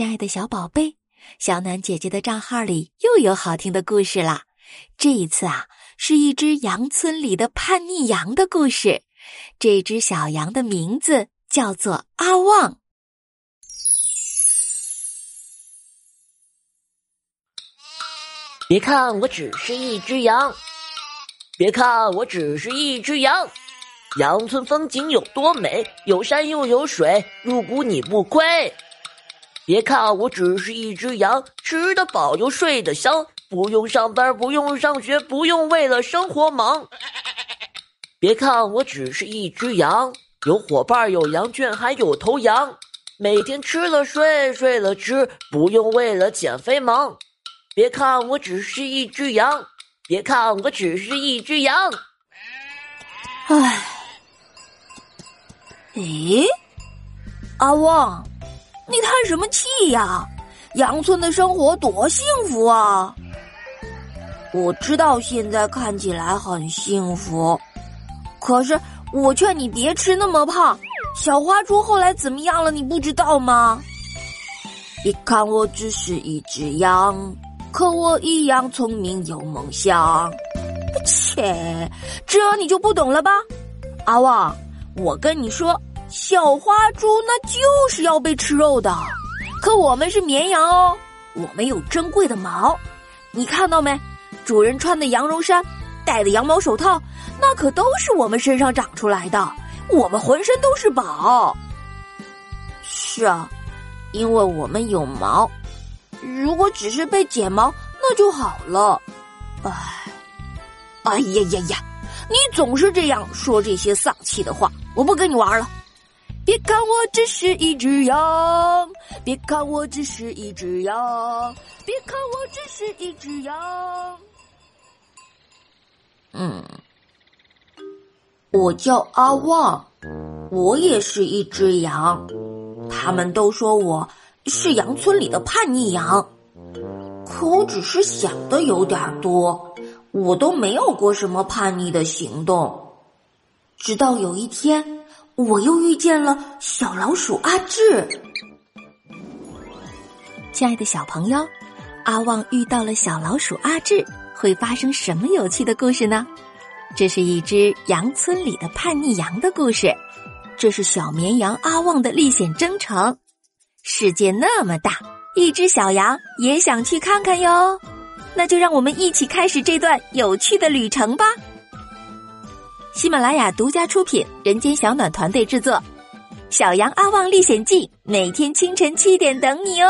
亲爱的小宝贝，小暖姐姐的账号里又有好听的故事啦！这一次啊，是一只羊村里的叛逆羊的故事。这只小羊的名字叫做阿旺。别看我只是一只羊，别看我只是一只羊，羊村风景有多美，有山又有水，入股你不亏。别看我只是一只羊，吃得饱又睡得香，不用上班，不用上学，不用为了生活忙。别看我只是一只羊，有伙伴，有羊圈，还有头羊，每天吃了睡，睡了吃，不用为了减肥忙。别看我只是一只羊，别看我只是一只羊。唉，咦，阿旺，你叹什么气呀？羊村的生活多幸福啊！我知道现在看起来很幸福，可是我劝你别吃那么胖。小花猪后来怎么样了？你不知道吗？你看我只是一只羊。可我一样聪明有梦想，切，这你就不懂了吧？阿旺，我跟你说，小花猪那就是要被吃肉的，可我们是绵羊哦，我们有珍贵的毛，你看到没？主人穿的羊绒衫，戴的羊毛手套，那可都是我们身上长出来的，我们浑身都是宝。是啊，因为我们有毛。如果只是被剪毛，那就好了。唉，哎呀呀呀！你总是这样说这些丧气的话，我不跟你玩了。别看我只是一只羊，别看我只是一只羊，别看我只是一只羊。嗯，我叫阿旺，我也是一只羊。他们都说我。是羊村里的叛逆羊，可我只是想的有点多，我都没有过什么叛逆的行动。直到有一天，我又遇见了小老鼠阿志。亲爱的小朋友，阿旺遇到了小老鼠阿志，会发生什么有趣的故事呢？这是一只羊村里的叛逆羊的故事，这是小绵羊阿旺的历险征程。世界那么大，一只小羊也想去看看哟。那就让我们一起开始这段有趣的旅程吧。喜马拉雅独家出品，人间小暖团队制作，《小羊阿旺历险记》每天清晨七点等你哦。